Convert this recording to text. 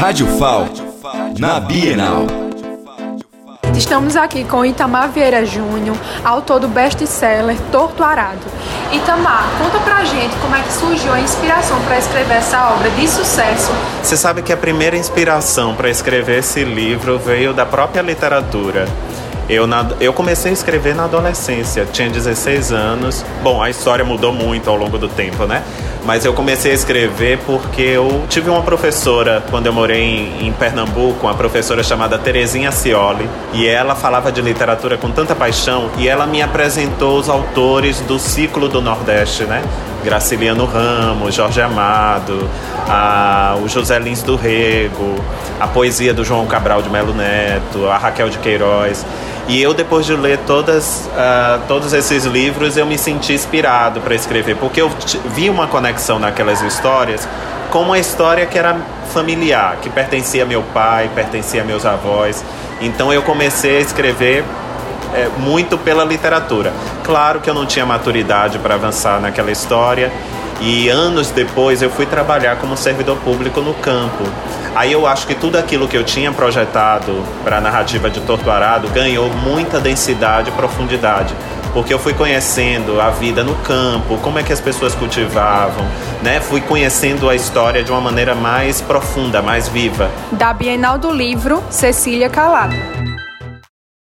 Rádio FAL, na Bienal. Estamos aqui com Itamar Vieira Júnior, autor do best-seller Torto Arado. Itamar, conta pra gente como é que surgiu a inspiração para escrever essa obra de sucesso. Você sabe que a primeira inspiração para escrever esse livro veio da própria literatura. Eu, na, eu comecei a escrever na adolescência, tinha 16 anos. Bom, a história mudou muito ao longo do tempo, né? Mas eu comecei a escrever porque eu tive uma professora quando eu morei em, em Pernambuco, uma professora chamada Terezinha Cioli, e ela falava de literatura com tanta paixão e ela me apresentou os autores do ciclo do Nordeste, né? Graciliano Ramos, Jorge Amado, a, o José Lins do Rego, a poesia do João Cabral de Melo Neto, a Raquel de Queiroz. E eu, depois de ler todas, uh, todos esses livros, eu me senti inspirado para escrever, porque eu vi uma conexão naquelas histórias com uma história que era familiar, que pertencia a meu pai, pertencia a meus avós. Então eu comecei a escrever é, muito pela literatura. Claro que eu não tinha maturidade para avançar naquela história e anos depois eu fui trabalhar como servidor público no campo. Aí eu acho que tudo aquilo que eu tinha projetado para a narrativa de Torto Arado ganhou muita densidade e profundidade porque eu fui conhecendo a vida no campo, como é que as pessoas cultivavam, né? Fui conhecendo a história de uma maneira mais profunda, mais viva. Da Bienal do Livro, Cecília Calado.